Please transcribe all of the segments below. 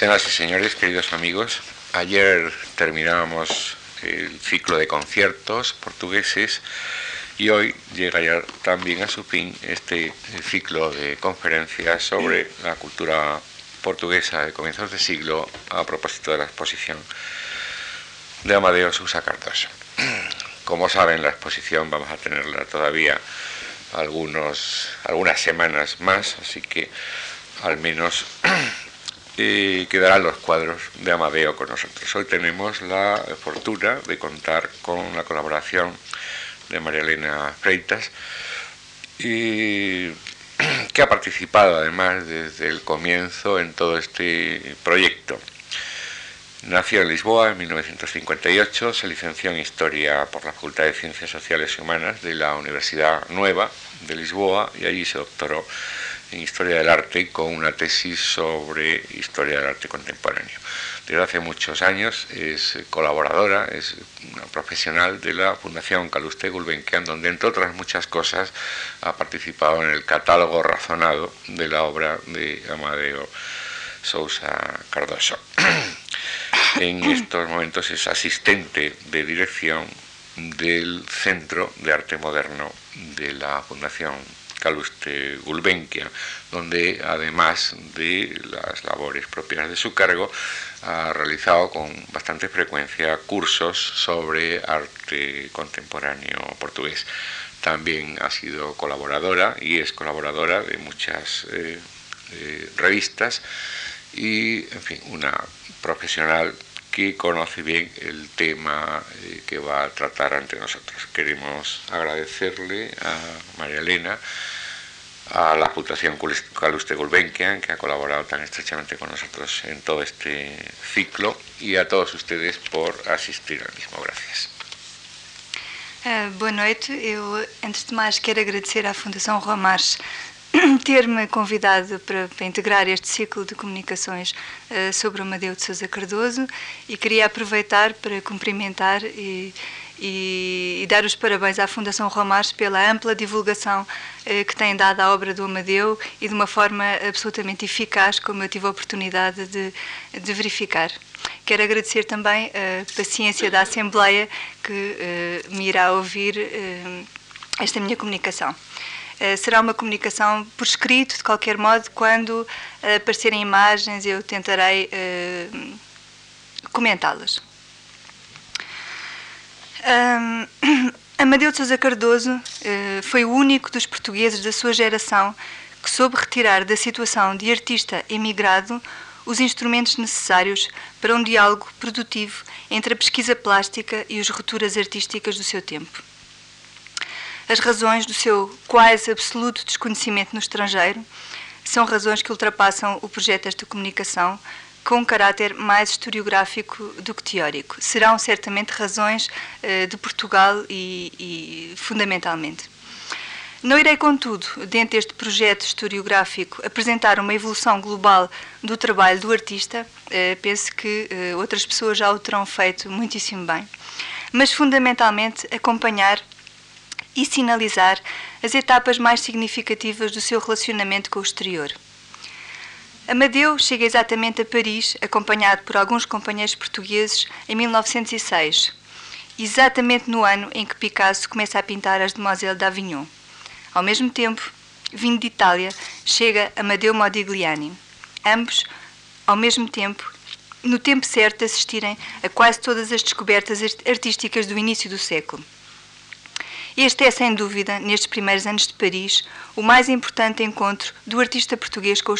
Señoras y señores, queridos amigos, ayer terminábamos el ciclo de conciertos portugueses y hoy llega ya también a su fin este ciclo de conferencias sobre la cultura portuguesa de comienzos de siglo a propósito de la exposición de Amadeo Sousa Cardoso. Como saben, la exposición vamos a tenerla todavía algunos, algunas semanas más, así que al menos eh, quedarán los cuadros de Amadeo con nosotros. Hoy tenemos la fortuna de contar con la colaboración de María Elena Freitas, y que ha participado además desde el comienzo en todo este proyecto. Nació en Lisboa en 1958, se licenció en Historia por la Facultad de Ciencias Sociales y Humanas de la Universidad Nueva de Lisboa y allí se doctoró en Historia del Arte con una tesis sobre Historia del Arte Contemporáneo. Desde hace muchos años es colaboradora, es una profesional de la Fundación Caluste Gulbenkian, donde entre otras muchas cosas ha participado en el catálogo razonado de la obra de Amadeo Sousa Cardoso. en estos momentos es asistente de dirección del Centro de Arte Moderno de la Fundación Caluste Gulbenkian, donde además de las labores propias de su cargo, ha realizado con bastante frecuencia cursos sobre arte contemporáneo portugués. También ha sido colaboradora y es colaboradora de muchas eh, revistas y, en fin, una profesional que conoce bien el tema eh, que va a tratar ante nosotros. Queremos agradecerle a María Elena, a la Fundación Caluste Gulbenkian, que ha colaborado tan estrechamente con nosotros en todo este ciclo, y a todos ustedes por asistir al mismo. Gracias. Uh, boa noite. Eu, antes de mais, quero agradecer à Fundação Romares ter-me convidado para, para, integrar este ciclo de comunicações uh, sobre o Amadeu de Sousa Cardoso e queria aproveitar para cumprimentar e, e, e dar os parabéns à Fundação Romares pela ampla divulgação uh, que tem dado à obra do Amadeu e de uma forma absolutamente eficaz, como eu tive a oportunidade de, de verificar. Quero agradecer também a paciência da Assembleia que uh, me irá ouvir esta minha comunicação. Eh, será uma comunicação por escrito, de qualquer modo, quando uh, aparecerem imagens eu tentarei uh, comentá-las. Um, Amadeu de Sousa Cardoso uh, foi o único dos portugueses da sua geração que soube retirar da situação de artista emigrado os instrumentos necessários para um diálogo produtivo entre a pesquisa plástica e as rupturas artísticas do seu tempo as razões do seu quase absoluto desconhecimento no estrangeiro são razões que ultrapassam o projeto desta comunicação com um caráter mais historiográfico do que teórico. Serão certamente razões uh, de Portugal e, e, fundamentalmente. Não irei, contudo, dentro deste projeto historiográfico, apresentar uma evolução global do trabalho do artista. Uh, penso que uh, outras pessoas já o terão feito muitíssimo bem. Mas, fundamentalmente, acompanhar e sinalizar as etapas mais significativas do seu relacionamento com o exterior. Amadeu chega exatamente a Paris, acompanhado por alguns companheiros portugueses, em 1906, exatamente no ano em que Picasso começa a pintar as Demoiselles d'Avignon. Ao mesmo tempo, vindo de Itália, chega Amadeu Modigliani. Ambos, ao mesmo tempo, no tempo certo assistirem a quase todas as descobertas artísticas do início do século. Este é, sem dúvida, nestes primeiros anos de Paris, o mais importante encontro do artista português com,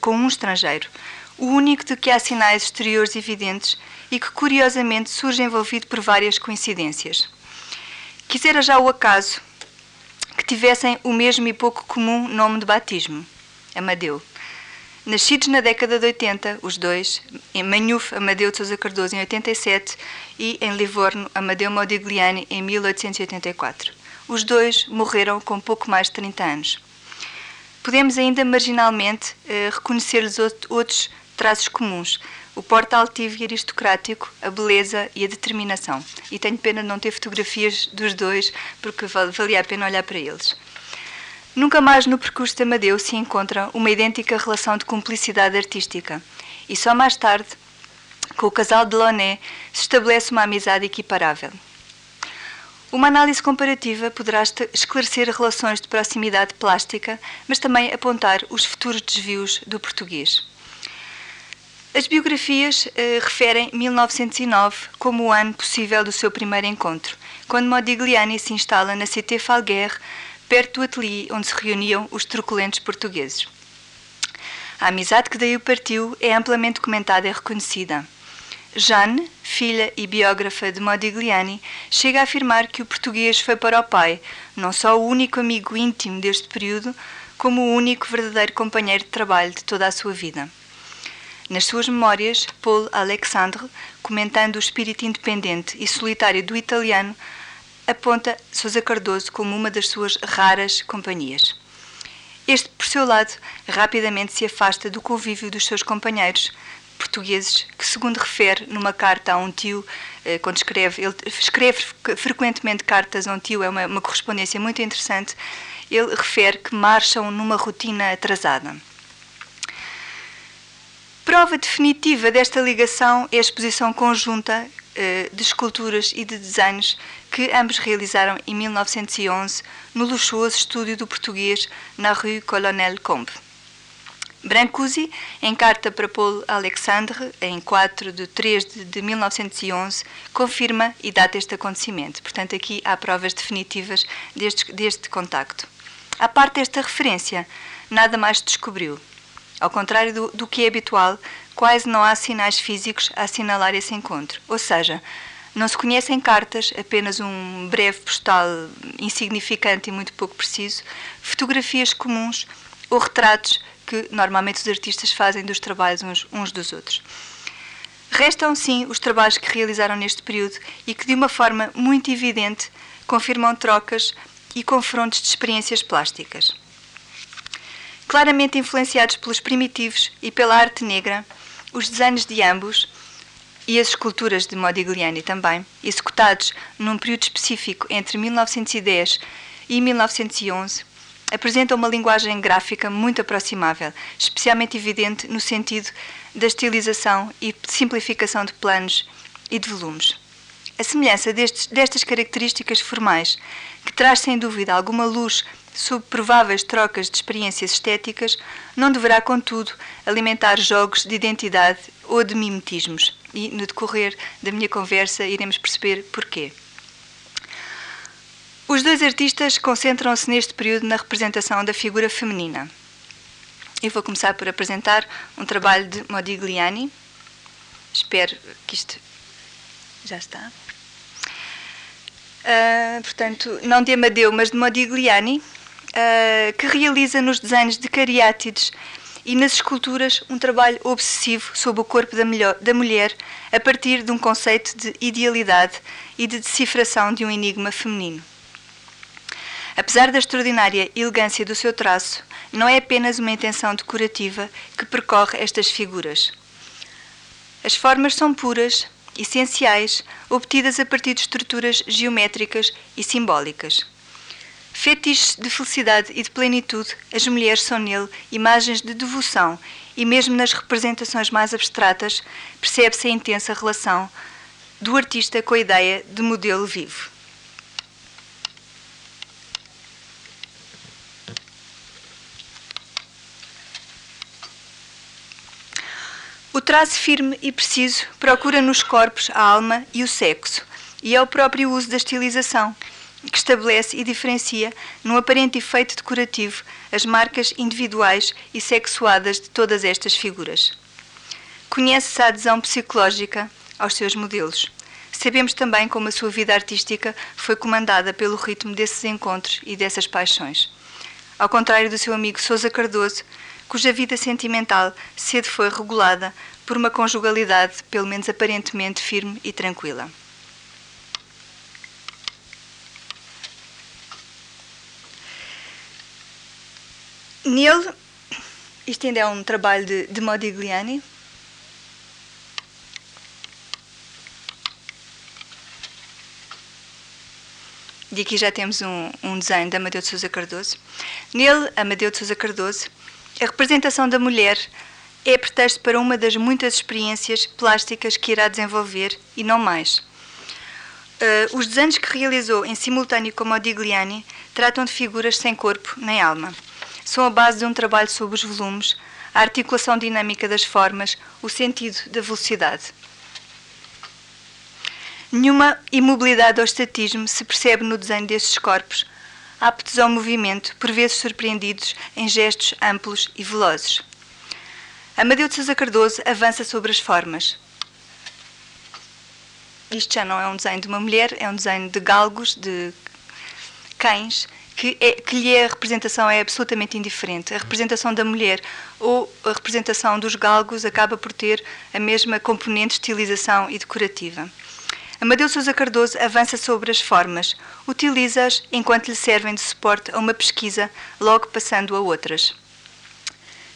com um estrangeiro, o único de que há sinais exteriores evidentes e que, curiosamente, surge envolvido por várias coincidências. Quisera já o acaso que tivessem o mesmo e pouco comum nome de batismo, Amadeu. Nascidos na década de 80, os dois, em Manhuf, Amadeu de Sousa Cardoso em 87 e em Livorno, Amadeu Modigliani em 1884. Os dois morreram com pouco mais de 30 anos. Podemos ainda marginalmente eh, reconhecer-lhes outros traços comuns, o porte altivo e aristocrático, a beleza e a determinação. E tenho pena de não ter fotografias dos dois, porque valia a pena olhar para eles. Nunca mais no percurso de Amadeu se encontra uma idêntica relação de cumplicidade artística. e só mais tarde, com o casal de Loné, se estabelece uma amizade equiparável. Uma análise comparativa poderá esclarecer relações de proximidade plástica, mas também apontar os futuros desvios do português. As biografias eh, referem 1909 como o ano possível do seu primeiro encontro, quando Modigliani se instala na Cité Falguer, perto do ateliê onde se reuniam os truculentos portugueses. A amizade que daí partiu é amplamente comentada e reconhecida. Jeanne, filha e biógrafa de Modigliani, chega a afirmar que o português foi para o pai não só o único amigo íntimo deste período, como o único verdadeiro companheiro de trabalho de toda a sua vida. Nas suas memórias, Paul Alexandre, comentando o espírito independente e solitário do italiano, aponta Sousa Cardoso como uma das suas raras companhias. Este, por seu lado, rapidamente se afasta do convívio dos seus companheiros portugueses, que, segundo refere numa carta a um tio, eh, quando escreve, ele escreve frequentemente cartas a um tio, é uma, uma correspondência muito interessante, ele refere que marcham numa rotina atrasada. Prova definitiva desta ligação é a exposição conjunta eh, de esculturas e de desenhos que ambos realizaram em 1911 no luxuoso estúdio do português na Rue Colonel Combe. Brancusi, em carta para Paul Alexandre, em 4 de 3 de 1911, confirma e data este acontecimento. Portanto, aqui há provas definitivas deste, deste contacto. À parte desta referência, nada mais descobriu. Ao contrário do, do que é habitual, quase não há sinais físicos a assinalar esse encontro. Ou seja, não se conhecem cartas, apenas um breve postal insignificante e muito pouco preciso, fotografias comuns ou retratos que normalmente os artistas fazem dos trabalhos uns, uns dos outros. Restam, sim, os trabalhos que realizaram neste período e que, de uma forma muito evidente, confirmam trocas e confrontos de experiências plásticas claramente influenciados pelos primitivos e pela arte negra, os desenhos de ambos e as esculturas de Modigliani também, executados num período específico entre 1910 e 1911, apresentam uma linguagem gráfica muito aproximável, especialmente evidente no sentido da estilização e simplificação de planos e de volumes. A semelhança destes, destas características formais, que traz sem dúvida alguma luz sob prováveis trocas de experiências estéticas, não deverá, contudo, alimentar jogos de identidade ou de mimetismos. E, no decorrer da minha conversa, iremos perceber porquê. Os dois artistas concentram-se neste período na representação da figura feminina. Eu vou começar por apresentar um trabalho de Modigliani. Espero que isto já está. Uh, portanto, não de Amadeu, mas de Modigliani, uh, que realiza nos desenhos de cariátides e nas esculturas um trabalho obsessivo sobre o corpo da, melhor, da mulher a partir de um conceito de idealidade e de decifração de um enigma feminino. Apesar da extraordinária elegância do seu traço, não é apenas uma intenção decorativa que percorre estas figuras. As formas são puras, essenciais, obtidas a partir de estruturas geométricas e simbólicas. Fetiches de felicidade e de plenitude, as mulheres são nele imagens de devoção e, mesmo nas representações mais abstratas, percebe-se a intensa relação do artista com a ideia de modelo vivo. O traço firme e preciso procura nos corpos a alma e o sexo, e é o próprio uso da estilização que estabelece e diferencia, num aparente efeito decorativo, as marcas individuais e sexuadas de todas estas figuras. Conhece-se a adesão psicológica aos seus modelos. Sabemos também como a sua vida artística foi comandada pelo ritmo desses encontros e dessas paixões. Ao contrário do seu amigo Sousa Cardoso, cuja vida sentimental cedo foi regulada por uma conjugalidade, pelo menos aparentemente firme e tranquila. Nele, isto ainda é um trabalho de, de Modigliani. E aqui já temos um, um desenho de Amadeu de Sousa Cardoso. Nele, Amadeu de Sousa Cardoso, a representação da mulher é pretexto para uma das muitas experiências plásticas que irá desenvolver e não mais. Uh, os desenhos que realizou em simultâneo com Modigliani tratam de figuras sem corpo nem alma. São a base de um trabalho sobre os volumes, a articulação dinâmica das formas, o sentido da velocidade. Nenhuma imobilidade ou estatismo se percebe no desenho destes corpos, aptos ao movimento, por vezes surpreendidos em gestos amplos e velozes. Amadeu de Sousa Cardoso avança sobre as formas. Isto já não é um desenho de uma mulher, é um desenho de galgos, de cães, que, é, que lhe é a representação é absolutamente indiferente. A representação da mulher ou a representação dos galgos acaba por ter a mesma componente de estilização e decorativa. Amadeu Sousa Cardoso avança sobre as formas, utiliza-as enquanto lhe servem de suporte a uma pesquisa, logo passando a outras.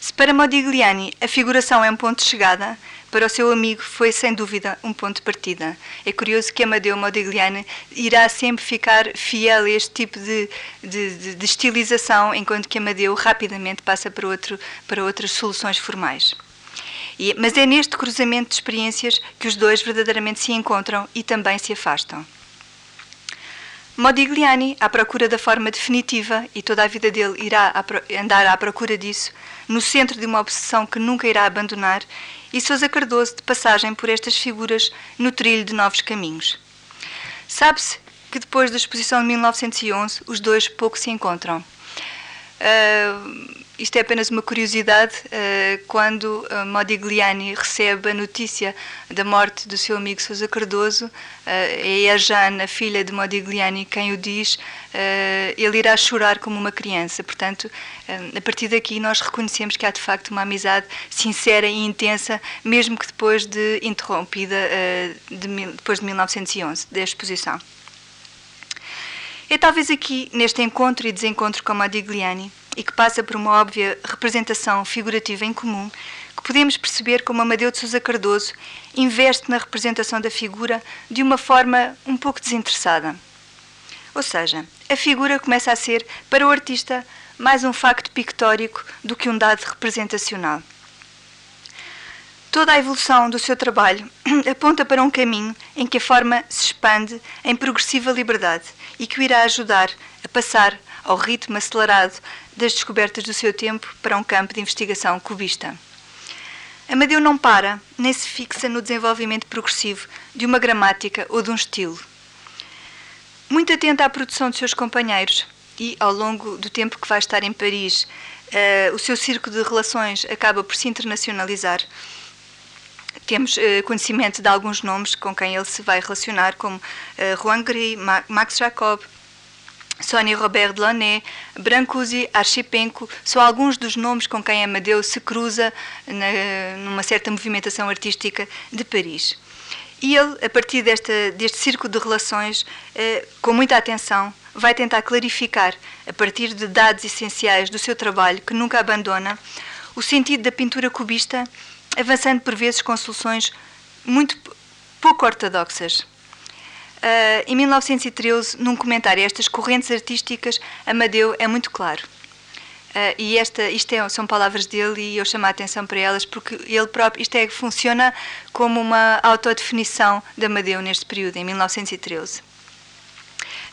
Se para Modigliani a figuração é um ponto de chegada, para o seu amigo foi sem dúvida um ponto de partida. É curioso que Amadeu Modigliani irá sempre ficar fiel a este tipo de, de, de, de estilização, enquanto que Amadeu rapidamente passa para, outro, para outras soluções formais. E, mas é neste cruzamento de experiências que os dois verdadeiramente se encontram e também se afastam. Modigliani, à procura da forma definitiva, e toda a vida dele irá andar à procura disso, no centro de uma obsessão que nunca irá abandonar, e Sousa Cardoso de passagem por estas figuras no trilho de novos caminhos. Sabe-se que depois da exposição de 1911 os dois pouco se encontram. Uh, isto é apenas uma curiosidade. Uh, quando uh, Modigliani recebe a notícia da morte do seu amigo Sousa Cardoso, uh, é a Jane, a filha de Modigliani, quem o diz, ele irá chorar como uma criança. Portanto, a partir daqui nós reconhecemos que há de facto uma amizade sincera e intensa, mesmo que depois de interrompida, de, depois de 1911, da exposição. É talvez aqui, neste encontro e desencontro com Modigliani, e que passa por uma óbvia representação figurativa em comum, que podemos perceber como Amadeu de Sousa Cardoso investe na representação da figura de uma forma um pouco desinteressada. Ou seja, a figura começa a ser, para o artista, mais um facto pictórico do que um dado representacional. Toda a evolução do seu trabalho aponta para um caminho em que a forma se expande em progressiva liberdade e que o irá ajudar a passar ao ritmo acelerado das descobertas do seu tempo para um campo de investigação cubista. Amadeu não para, nem se fixa no desenvolvimento progressivo de uma gramática ou de um estilo. Muito atenta à produção de seus companheiros e, ao longo do tempo que vai estar em Paris, uh, o seu círculo de relações acaba por se internacionalizar. Temos uh, conhecimento de alguns nomes com quem ele se vai relacionar, como uh, Juan Gris, Max Jacob, Sónia Robert Delaunay, Brancusi, Archipenko, são alguns dos nomes com quem Amadeu se cruza na, numa certa movimentação artística de Paris. E ele, a partir desta, deste círculo de relações, eh, com muita atenção, vai tentar clarificar, a partir de dados essenciais do seu trabalho, que nunca abandona, o sentido da pintura cubista, avançando por vezes com soluções muito pouco ortodoxas. Uh, em 1913, num comentário a estas correntes artísticas, Amadeu é muito claro. Uh, e esta, isto é, são palavras dele e eu chamo a atenção para elas porque ele próprio, isto é, funciona como uma autodefinição de Amadeu neste período, em 1913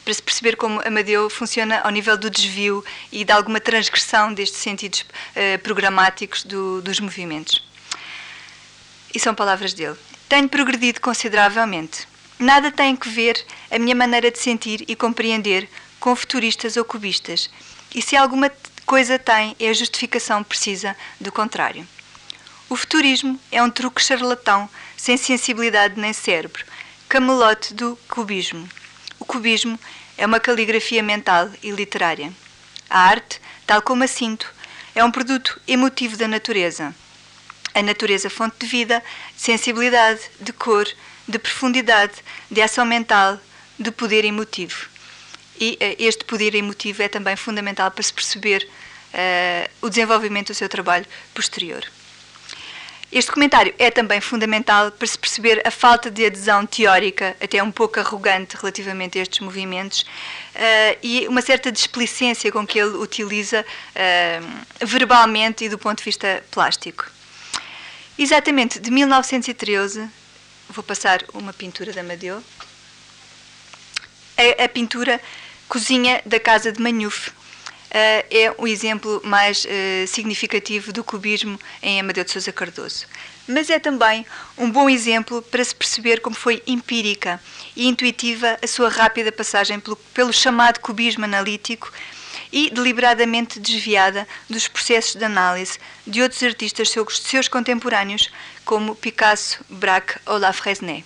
para se perceber como Amadeu funciona ao nível do desvio e de alguma transgressão destes sentidos uh, programáticos do, dos movimentos. E são palavras dele. Tenho progredido consideravelmente. Nada tem que ver a minha maneira de sentir e compreender com futuristas ou cubistas. E se alguma coisa tem, é a justificação precisa do contrário. O futurismo é um truque charlatão, sem sensibilidade nem cérebro, camelote do cubismo. O cubismo é uma caligrafia mental e literária. A arte, tal como a sinto, é um produto emotivo da natureza. A natureza fonte de vida, sensibilidade, de cor, de profundidade, de ação mental, de poder emotivo. E uh, este poder emotivo é também fundamental para se perceber uh, o desenvolvimento do seu trabalho posterior. Este comentário é também fundamental para se perceber a falta de adesão teórica, até um pouco arrogante relativamente a estes movimentos, uh, e uma certa displicência com que ele utiliza uh, verbalmente e do ponto de vista plástico. Exatamente, de 1913, vou passar uma pintura da Amadeu, a, a pintura Cozinha da Casa de Manhuf. Uh, é o exemplo mais uh, significativo do cubismo em Amadeu de Sousa Cardoso. Mas é também um bom exemplo para se perceber como foi empírica e intuitiva a sua rápida passagem pelo, pelo chamado cubismo analítico e deliberadamente desviada dos processos de análise de outros artistas seus, seus contemporâneos, como Picasso, Braque ou Lafresnaye.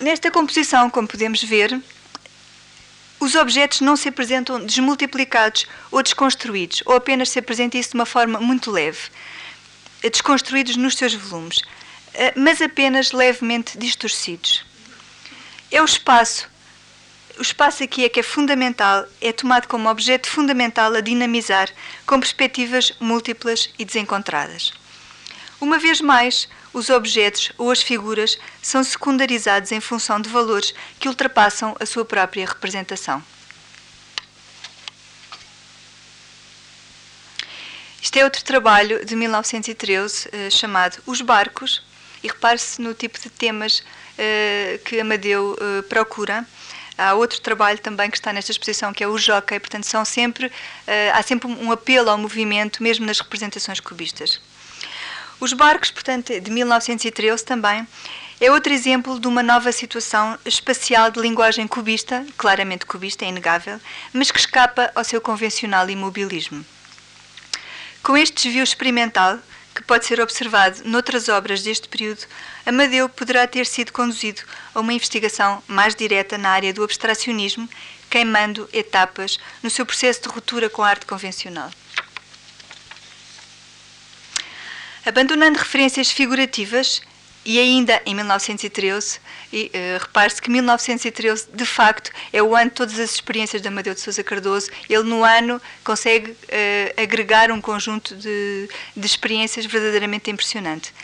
Nesta composição, como podemos ver, os objetos não se apresentam desmultiplicados ou desconstruídos, ou apenas se apresenta isso de uma forma muito leve, desconstruídos nos seus volumes, eh, mas apenas levemente distorcidos. É o espaço. O espaço aqui é que é fundamental, é tomado como objeto fundamental a dinamizar, com perspectivas múltiplas e desencontradas. Uma vez mais, os objetos ou as figuras são secundarizados em função de valores que ultrapassam a sua própria representação. Este é outro trabalho de 1913 eh, chamado Os Barcos, e repare-se no tipo de temas eh, que Amadeu eh, procura. Há outro trabalho também que está nesta exposição que é o Jockey, portanto são sempre, há sempre um apelo ao movimento, mesmo nas representações cubistas. Os barcos, portanto, de 1913 também, é outro exemplo de uma nova situação espacial de linguagem cubista, claramente cubista, é inegável, mas que escapa ao seu convencional imobilismo. Com este desvio experimental, que pode ser observado noutras obras deste período, Amadeu poderá ter sido conduzido a uma investigação mais direta na área do abstracionismo, queimando etapas no seu processo de ruptura com a arte convencional. Abandonando referências figurativas, e ainda em 1913, e uh, repare-se que 1913 de facto é o ano de todas as experiências de Amadeu de Sousa Cardoso. Ele no ano consegue uh, agregar um conjunto de, de experiências verdadeiramente impressionante.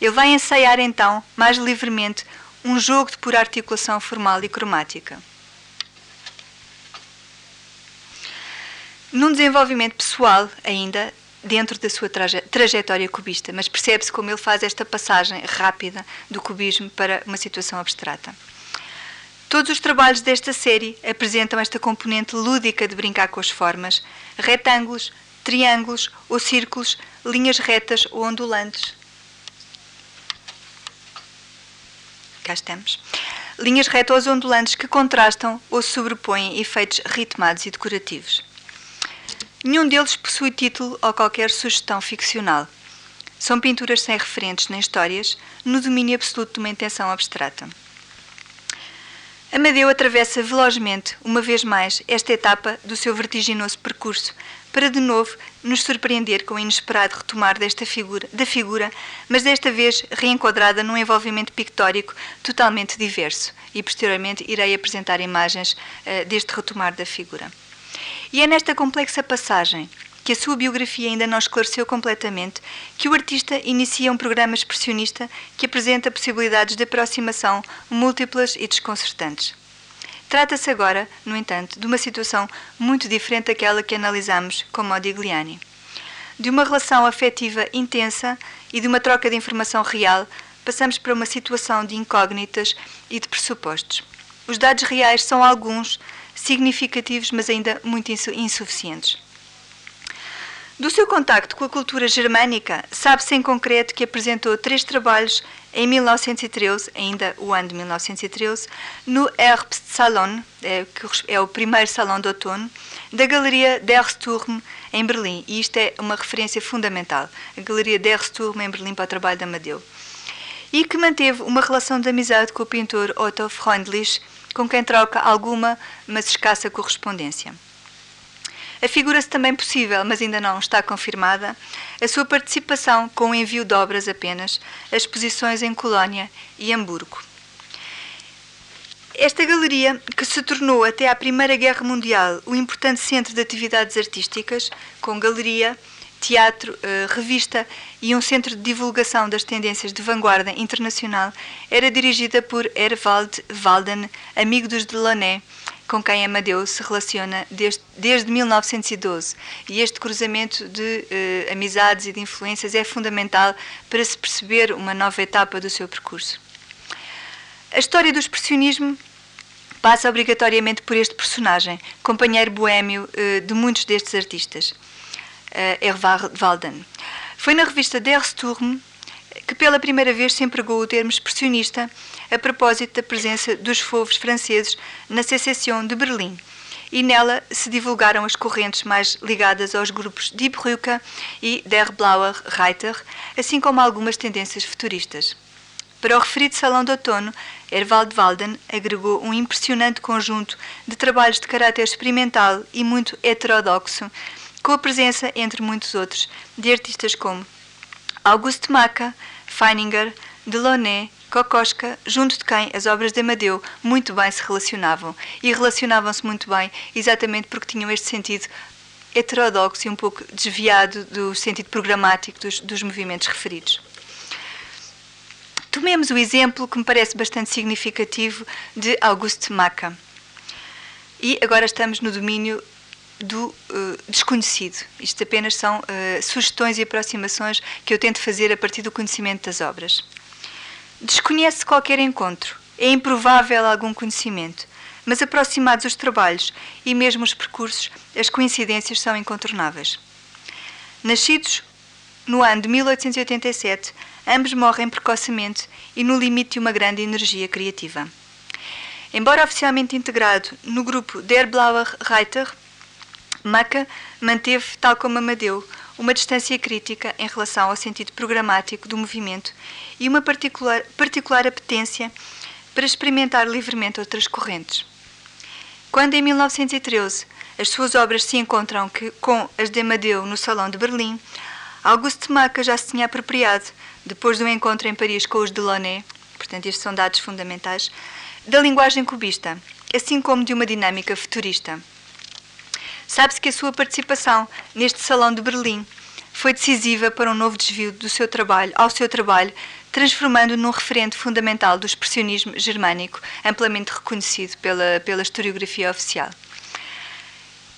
Ele vai ensaiar então, mais livremente, um jogo de pura articulação formal e cromática. Num desenvolvimento pessoal, ainda, dentro da sua traje trajetória cubista, mas percebe-se como ele faz esta passagem rápida do cubismo para uma situação abstrata. Todos os trabalhos desta série apresentam esta componente lúdica de brincar com as formas, retângulos, triângulos ou círculos, linhas retas ou ondulantes. Cá estamos. Linhas retas ou ondulantes que contrastam ou sobrepõem efeitos ritmados e decorativos. Nenhum deles possui título ou qualquer sugestão ficcional. São pinturas sem referentes nem histórias, no domínio absoluto de uma intenção abstrata. Amadeu atravessa velozmente, uma vez mais, esta etapa do seu vertiginoso percurso, para de novo nos surpreender com o inesperado retomar desta figura, da figura, mas desta vez reenquadrada num envolvimento pictórico totalmente diverso. E posteriormente irei apresentar imagens uh, deste retomar da figura. E é nesta complexa passagem, que a sua biografia ainda não esclareceu completamente, que o artista inicia um programa expressionista que apresenta possibilidades de aproximação múltiplas e desconcertantes. Trata-se agora, no entanto, de uma situação muito diferente daquela que analisamos com Modigliani. De uma relação afetiva intensa e de uma troca de informação real, passamos para uma situação de incógnitas e de pressupostos. Os dados reais são alguns, significativos, mas ainda muito insuficientes. Do seu contacto com a cultura germânica, sabe-se em concreto que apresentou três trabalhos em 1913, ainda o ano de 1913, no Herbstsalon, é, que é o primeiro salão de outono, da Galeria Dersturm em Berlim. E isto é uma referência fundamental, a Galeria Dersturm em Berlim para o trabalho de Amadeu. E que manteve uma relação de amizade com o pintor Otto Freundlich, com quem troca alguma, mas escassa correspondência. Afigura-se também possível, mas ainda não está confirmada, a sua participação com o envio de obras apenas a exposições em Colónia e Hamburgo. Esta galeria, que se tornou até à Primeira Guerra Mundial o importante centro de atividades artísticas, com galeria, teatro, eh, revista e um centro de divulgação das tendências de vanguarda internacional, era dirigida por Erwald Walden, amigo dos Delaunay, com quem Amadeu se relaciona desde, desde 1912. E este cruzamento de uh, amizades e de influências é fundamental para se perceber uma nova etapa do seu percurso. A história do expressionismo passa obrigatoriamente por este personagem, companheiro boêmio uh, de muitos destes artistas, uh, Walden. Foi na revista Der Sturm que pela primeira vez se empregou o termo expressionista a propósito da presença dos fovos franceses na Secession de Berlim. E nela se divulgaram as correntes mais ligadas aos grupos Die Brücke e Der Blauer Reiter, assim como algumas tendências futuristas. Para o referido Salão de Outono, Erwald Walden agregou um impressionante conjunto de trabalhos de caráter experimental e muito heterodoxo, com a presença, entre muitos outros, de artistas como Auguste Macke, Feininger, Delaunay, Kokoschka, junto de quem as obras de Amadeu muito bem se relacionavam. E relacionavam-se muito bem exatamente porque tinham este sentido heterodoxo e um pouco desviado do sentido programático dos, dos movimentos referidos. Tomemos o exemplo que me parece bastante significativo de Auguste Macke. E agora estamos no domínio do uh, desconhecido. Isto apenas são uh, sugestões e aproximações que eu tento fazer a partir do conhecimento das obras. Desconhece qualquer encontro, é improvável algum conhecimento, mas aproximados os trabalhos e mesmo os percursos, as coincidências são incontornáveis. Nascidos no ano de 1887, ambos morrem precocemente e no limite de uma grande energia criativa. Embora oficialmente integrado no grupo Der Blauer Reiter, Maca manteve, tal como Amadeu, uma distância crítica em relação ao sentido programático do movimento e uma particular, particular apetência para experimentar livremente outras correntes. Quando, em 1913, as suas obras se encontram que, com as de Amadeu no Salão de Berlim, Auguste Maca já se tinha apropriado, depois do encontro em Paris com os Delaunay, portanto, estes são dados fundamentais, da linguagem cubista, assim como de uma dinâmica futurista. Sabe-se que a sua participação neste Salão de Berlim foi decisiva para um novo desvio do seu trabalho, ao seu trabalho, transformando-o num referente fundamental do expressionismo germânico, amplamente reconhecido pela, pela historiografia oficial.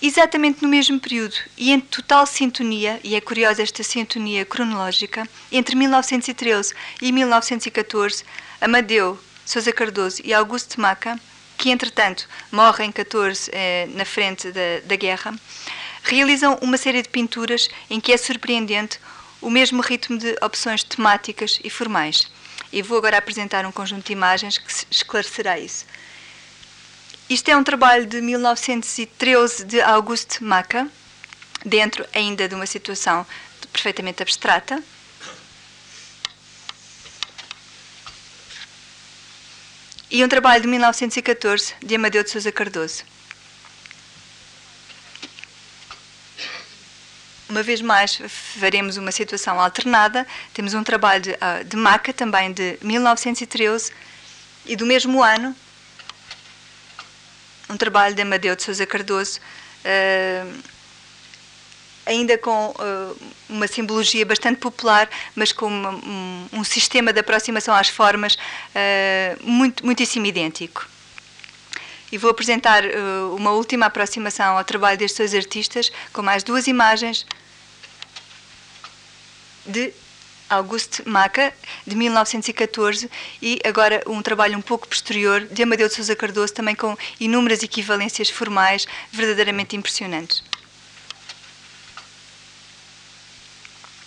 Exatamente no mesmo período e em total sintonia, e é curiosa esta sintonia cronológica, entre 1913 e 1914, Amadeu Sousa Cardoso e Augusto Maca que entretanto morre em 14 eh, na frente da, da guerra, realizam uma série de pinturas em que é surpreendente o mesmo ritmo de opções temáticas e formais. E vou agora apresentar um conjunto de imagens que esclarecerá isso. Isto é um trabalho de 1913 de Auguste Maca, dentro ainda de uma situação perfeitamente abstrata, e um trabalho de 1914 de Amadeu de Sousa Cardoso. Uma vez mais, faremos uma situação alternada. Temos um trabalho de, ah, de Maca, também de 1913, e do mesmo ano, um trabalho de Amadeu de Sousa Cardoso, uh, ainda com uh, uma simbologia bastante popular, mas com uma, um, um, sistema de aproximação às formas uh, muito, muitíssimo idêntico. E vou apresentar uh, uma última aproximação ao trabalho destes dois artistas, com mais duas imagens de Auguste Maca, de 1914, e agora um trabalho um pouco posterior de Amadeu de Sousa Cardoso, também com inúmeras equivalências formais verdadeiramente impressionantes.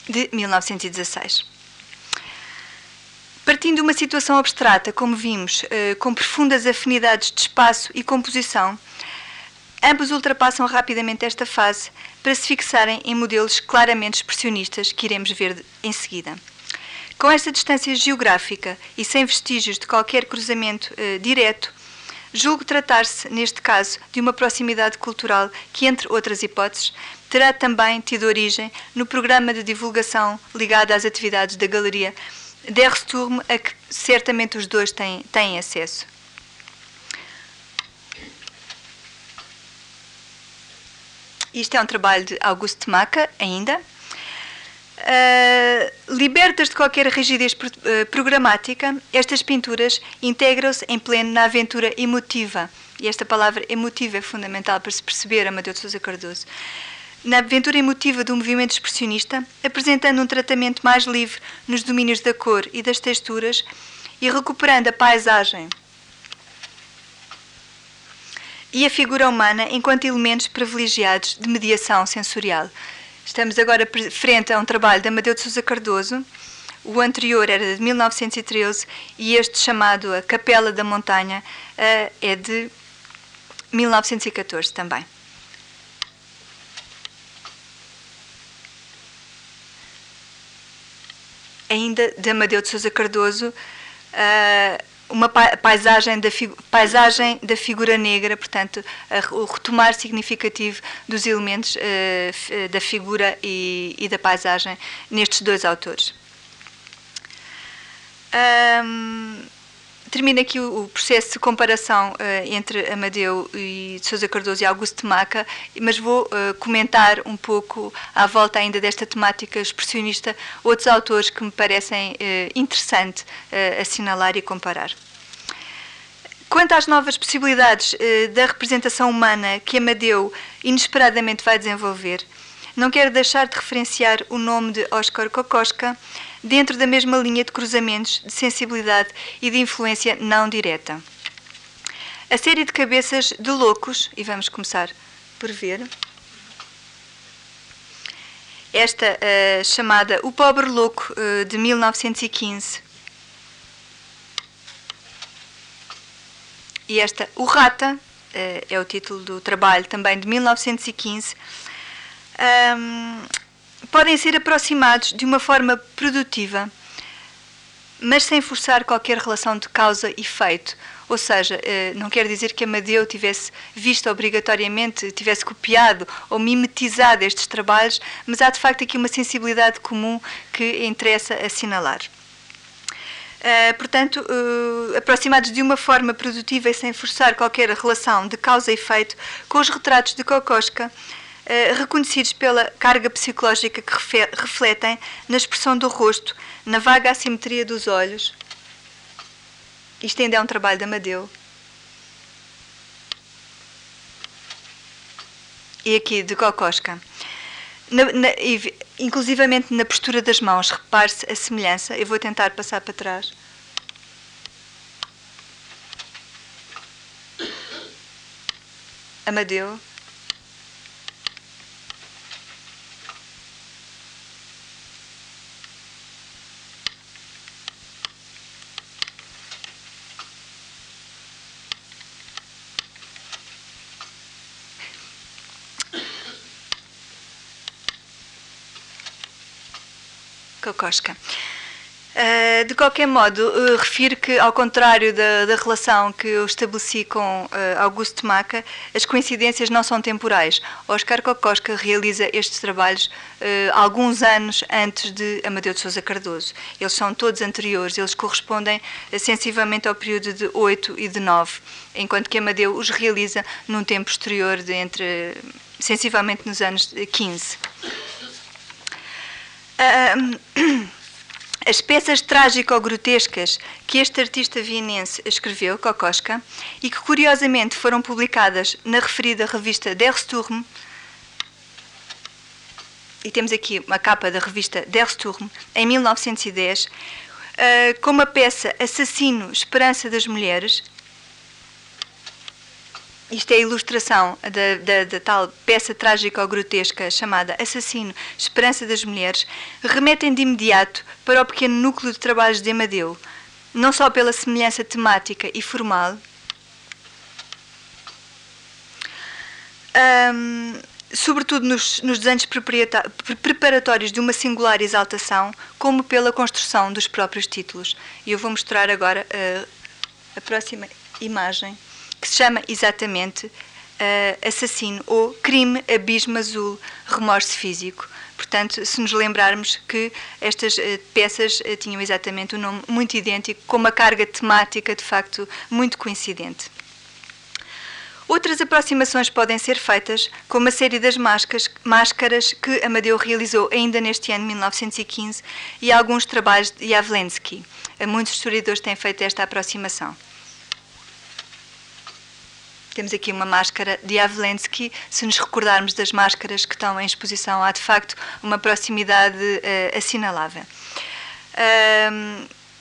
De 1916. Partindo de uma situação abstrata, como vimos, eh, com profundas afinidades de espaço e composição, ambos ultrapassam rapidamente esta fase para se fixarem em modelos claramente expressionistas que iremos ver em seguida. Com esta distância geográfica e sem vestígios de qualquer cruzamento eh, direto, julgo tratar-se, neste caso, de uma proximidade cultural que, entre outras hipóteses, terá também tido origem no programa de divulgação ligado às atividades da Galeria Der Sturm, a que certamente os dois têm, têm acesso. Isto é um trabalho de Augusto Maca, ainda. Uh, libertas de qualquer rigidez uh, programática, estas pinturas integram-se em pleno na aventura emotiva e esta palavra emotiva é fundamental para se perceber Amadeu de Sousa Cardoso, na aventura emotiva do movimento expressionista, apresentando um tratamento mais livre nos domínios da cor e das texturas e recuperando a paisagem e a figura humana enquanto elementos privilegiados de mediação sensorial. Estamos agora frente a um trabalho de Amadeu de Sousa Cardoso. O anterior era de 1913 e este, chamado A Capela da Montanha, eh, é de 1914 também. ainda de Amadeu de Sousa Cardoso, uh, uma paisagem da, paisagem da figura negra, portanto, o retomar significativo dos elementos uh, da figura e, e, da paisagem nestes dois autores. Um, termina aqui o, processo de comparação uh, entre Amadeu e Sousa Cardoso e Augusto Maca, mas vou uh, comentar um pouco à volta ainda desta temática expressionista outros autores que me parecem uh, interessante assinalar e comparar. Quanto às novas possibilidades da representação humana que Amadeu inesperadamente vai desenvolver, não quero deixar de referenciar o nome de Oscar Kokoschka, dentro da mesma linha de cruzamentos de sensibilidade e de influência não direta. A série de cabeças de loucos, e vamos começar por ver. Esta uh, chamada O Pobre Louco, uh, de 1915. E esta, O Rata, uh, é o título do trabalho, também de 1915. Um, podem ser aproximados de uma forma produtiva, mas sem forçar qualquer relação de causa e efeito. Ou seja, eh, não quer dizer que Amadeu tivesse visto obrigatoriamente, tivesse copiado ou mimetizado estes trabalhos, mas há de facto aqui uma sensibilidade comum que interessa assinalar. Uh, portanto, uh, aproximados de uma forma produtiva e sem forçar qualquer relação de causa e efeito com os retratos de Kokoschka, eh, reconhecidos pela carga psicológica que refletem na expressão do rosto, na vaga assimetria dos olhos. Isto ainda é um trabalho de Amadeu. E aqui de Kokoschka. Na, na, inclusivamente na postura das mãos, repare-se a semelhança. Eu vou tentar passar para trás. Amadeu. Uh, de qualquer modo, uh, refiro que, ao contrário da, da, relação que eu estabeleci com uh, Augusto Maca, as coincidências não são temporais. Oscar Kokoschka realiza estes trabalhos alguns anos antes de Amadeu de Sousa Cardoso. Eles são todos anteriores, eles correspondem sensivelmente ao período de 8 e de 9, enquanto que Amadeu os realiza num tempo posterior, de entre, sensivelmente nos anos 15. as peças trágico-grotescas que este artista vienense escreveu, Kokoschka, e que curiosamente foram publicadas na referida revista Der Sturm, e temos aqui uma capa da revista Der Sturm, em 1910, uh, como a peça Assassino Esperança das Mulheres, isto é a ilustração da, da, da tal peça trágica ou grotesca chamada Assassino, Esperança das Mulheres, remetem de imediato para o pequeno núcleo de trabalhos de Amadeu, não só pela semelhança temática e formal, sobretudo nos, nos desenhos preparatórios de uma singular exaltação, como pela construção dos próprios títulos. E eu vou mostrar agora a próxima imagem que se chama exatamente uh, Assassino ou Crime, Abismo Azul, Remorso Físico. Portanto, se nos lembrarmos que estas uh, peças uh, tinham exatamente um nome muito idêntico, com uma carga temática de facto muito coincidente. Outras aproximações podem ser feitas, como a série das máscaras, máscaras que Amadeu realizou ainda neste ano 1915 e alguns trabalhos de Javlensky. Muitos historiadores têm feito esta aproximação. Temos aqui uma máscara de Avlensky. Se nos recordarmos das máscaras que estão em exposição, há de facto uma proximidade uh, assinalável.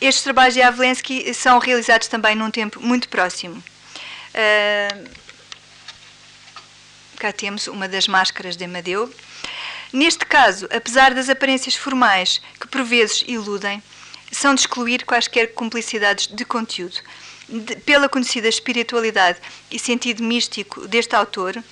Estes trabalhos de Avlensky são realizados também num tempo muito próximo. Uh, cá temos uma das máscaras de Amadeu. Neste caso, apesar das aparências formais que por vezes iludem, são de excluir quaisquer cumplicidades de conteúdo pela conhecida espiritualidade e sentido místico deste autor,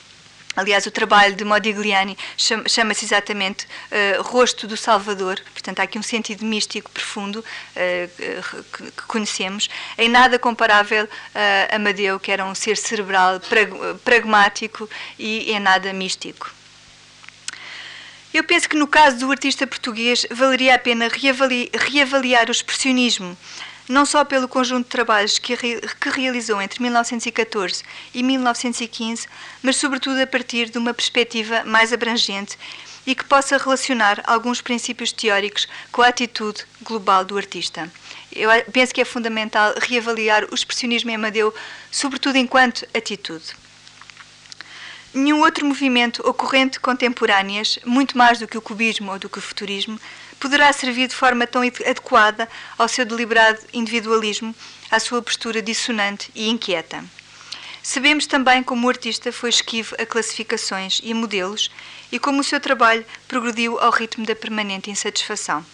Aliás, o trabalho de Modigliani chama-se exatamente uh, Rosto do Salvador, portanto, há aqui um sentido místico profundo uh, que, que, conhecemos, em nada comparável a Amadeu, que era um ser cerebral, prag pragmático e em nada místico. Eu penso que no caso do artista português valeria a pena reavali reavaliar o expressionismo não só pelo conjunto de trabalhos que, que realizou entre 1914 e 1915, mas sobretudo a partir de uma perspectiva mais abrangente e que possa relacionar alguns princípios teóricos com a atitude global do artista. Eu penso que é fundamental reavaliar o expressionismo em Amadeu, sobretudo enquanto atitude. Nenhum outro movimento ocorrente contemporâneas, muito mais do que o cubismo ou do que o futurismo, poderá servir de forma tão adequada ao seu deliberado individualismo, à sua postura dissonante e inquieta. Sabemos também como o artista foi esquivo a classificações e a modelos e como o seu trabalho progrediu ao ritmo da permanente insatisfação.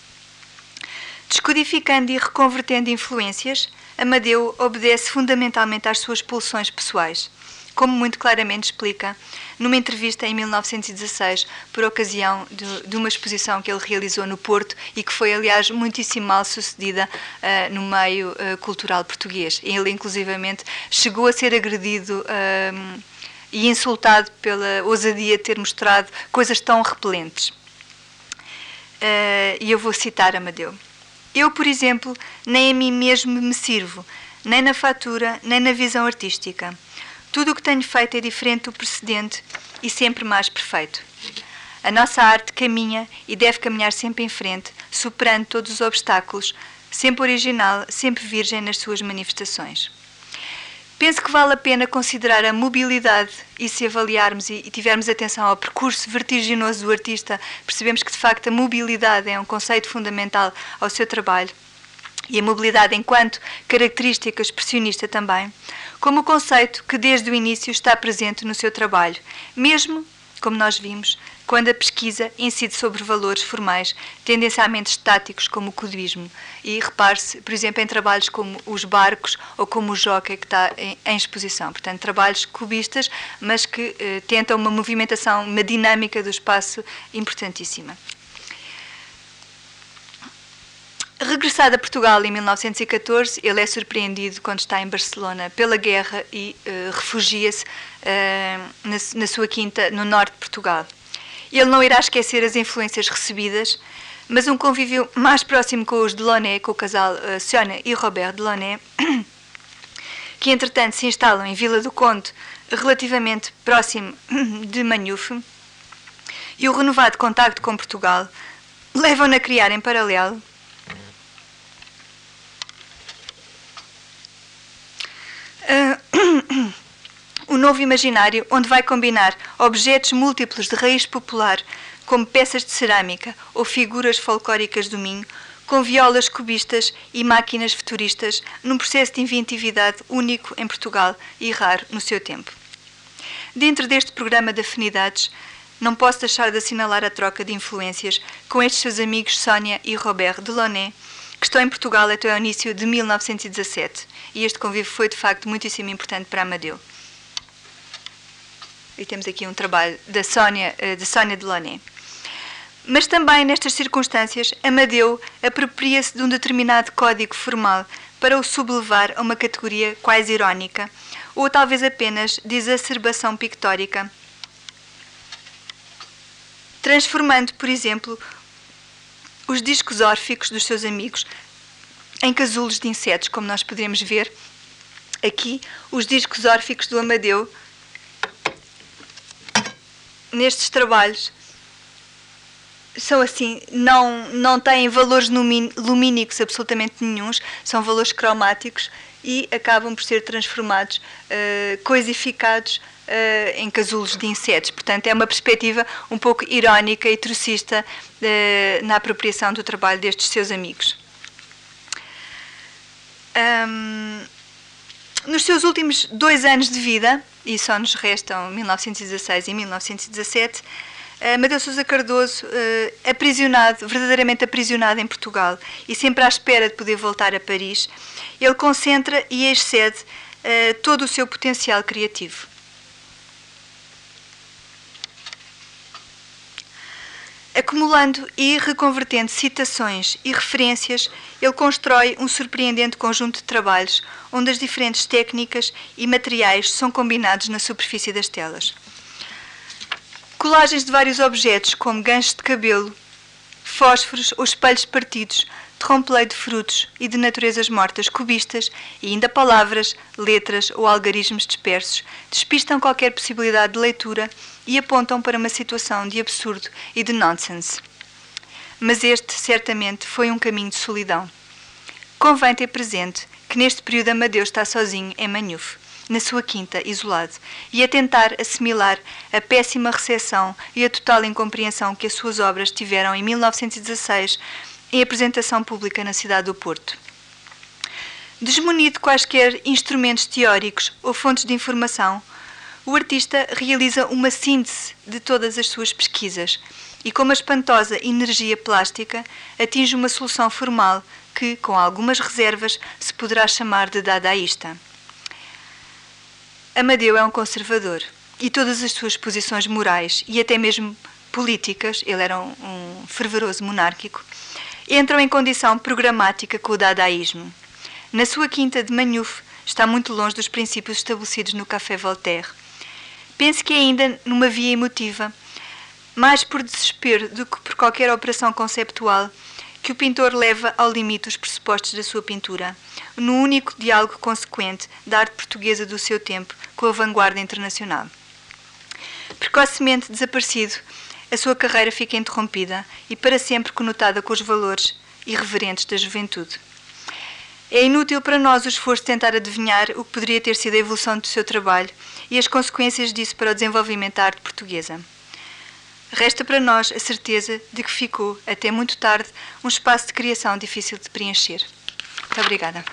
Descodificando e reconvertendo influências, Amadeu obedece fundamentalmente às suas pulsões pessoais como muito claramente explica numa entrevista em 1916, por ocasião de, de, uma exposição que ele realizou no Porto e que foi, aliás, muitíssimo mal sucedida uh, no meio uh, cultural português. Ele, inclusivamente, chegou a ser agredido. Uh, e insultado pela ousadia de ter mostrado coisas tão repelentes. e eu vou citar Amadeu. Eu, por exemplo, nem a mim mesmo me sirvo, nem na fatura, nem na visão artística. Tudo o que tenho feito é diferente do precedente e sempre mais perfeito. A nossa arte caminha e deve caminhar sempre em frente, superando todos os obstáculos, sempre original, sempre virgem nas suas manifestações. Penso que vale a pena considerar a mobilidade e se avaliarmos e, tivermos atenção ao percurso vertiginoso do artista, percebemos que de facto a mobilidade é um conceito fundamental ao seu trabalho e a mobilidade enquanto característica expressionista também como conceito que desde o início está presente no seu trabalho, mesmo, como nós vimos, quando a pesquisa incide sobre valores formais tendencialmente estáticos como o cubismo. E repare-se, por exemplo, em trabalhos como os barcos ou como o jockey que está em, em exposição. Portanto, trabalhos cubistas, mas que eh, tentam uma movimentação, uma dinâmica do espaço importantíssima. Regressado a Portugal em 1914, ele é surpreendido quando está em Barcelona pela guerra e uh, refugia-se uh, na, na, sua quinta no norte de Portugal. Ele não irá esquecer as influências recebidas, mas um convívio mais próximo com os Delaunay, com o casal uh, Sônia e Robert Delaunay, que entretanto se instalam em Vila do Conde, relativamente próximo de Manhufe, e o renovado contacto com Portugal levam-na a criar em paralelo uh, o novo imaginário, onde vai combinar objetos múltiplos de raiz popular, como peças de cerâmica ou figuras folclóricas do Minho, com violas cubistas e máquinas futuristas, num processo de inventividade único em Portugal e raro no seu tempo. Dentro deste programa de afinidades, não posso deixar de assinalar a troca de influências com estes seus amigos Sónia e Robert Delaunay, que estão em Portugal até ao início de 1917 e este convívio foi de facto muitíssimo importante para Amadeu. E temos aqui um trabalho da Sónia, eh, de Sónia Delaunay. Mas também nestas circunstâncias, Amadeu apropria-se de um determinado código formal para o sublevar a uma categoria quase irónica, ou talvez apenas de exacerbação pictórica, transformando, por exemplo, os discos órficos dos seus amigos em casulos de insetos, como nós podemos ver aqui, os discos órficos do Amadeu, nestes trabalhos, são assim, não, não têm valores lumínicos absolutamente nenhums, são valores cromáticos e acabam por ser transformados, uh, coisificados uh, em casulos de insetos. Portanto, é uma perspectiva um pouco irónica e trocista uh, na apropriação do trabalho destes seus amigos. Um, nos seus últimos dois anos de vida, e só nos restam 1916 e 1917, Amadeu Sousa Cardoso, uh, aprisionado, verdadeiramente aprisionado em Portugal e sempre à espera de poder voltar a Paris, ele concentra e excede uh, todo o seu potencial criativo. Acumulando e reconvertendo citações e referências, ele constrói um surpreendente conjunto de trabalhos onde as diferentes técnicas e materiais são combinados na superfície das telas. Colagens de vários objetos, como ganchos de cabelo, fósforos ou espelhos partidos, trompe de frutos e de naturezas mortas, cubistas e ainda palavras, letras ou algarismos dispersos, despistam qualquer possibilidade de leitura e apontam para uma situação de absurdo e de nonsense. Mas este, certamente, foi um caminho de solidão. Convém ter presente que neste período Amadeu está sozinho em Manhuf na sua quinta, isolado, e a tentar assimilar a péssima recepção e a total incompreensão que as suas obras tiveram em 1916 em apresentação pública na cidade do Porto. Desmunido de quaisquer instrumentos teóricos ou fontes de informação, o artista realiza uma síntese de todas as suas pesquisas e, com uma espantosa energia plástica, atinge uma solução formal que, com algumas reservas, se poderá chamar de dadaísta. Amadeu é um conservador e todas as suas posições morais e até mesmo políticas, ele era um, um fervoroso monárquico, entram em condição programática com o dadaísmo. Na sua quinta de Manhuf está muito longe dos princípios estabelecidos no Café Voltaire. Penso que ainda numa via emotiva, mais por desespero do que por qualquer operação conceptual, que o pintor leva ao limite os pressupostos da sua pintura, no único diálogo consequente da arte portuguesa do seu tempo com a vanguarda internacional. Precocemente desaparecido, a sua carreira fica interrompida e para sempre conotada com os valores irreverentes da juventude. É inútil para nós o esforço de tentar adivinhar o que poderia ter sido a evolução do seu trabalho e as consequências disso para o desenvolvimento da arte portuguesa. Resta para nós a certeza de que ficou, até muito tarde, um espaço de criação difícil de preencher. Muito obrigada.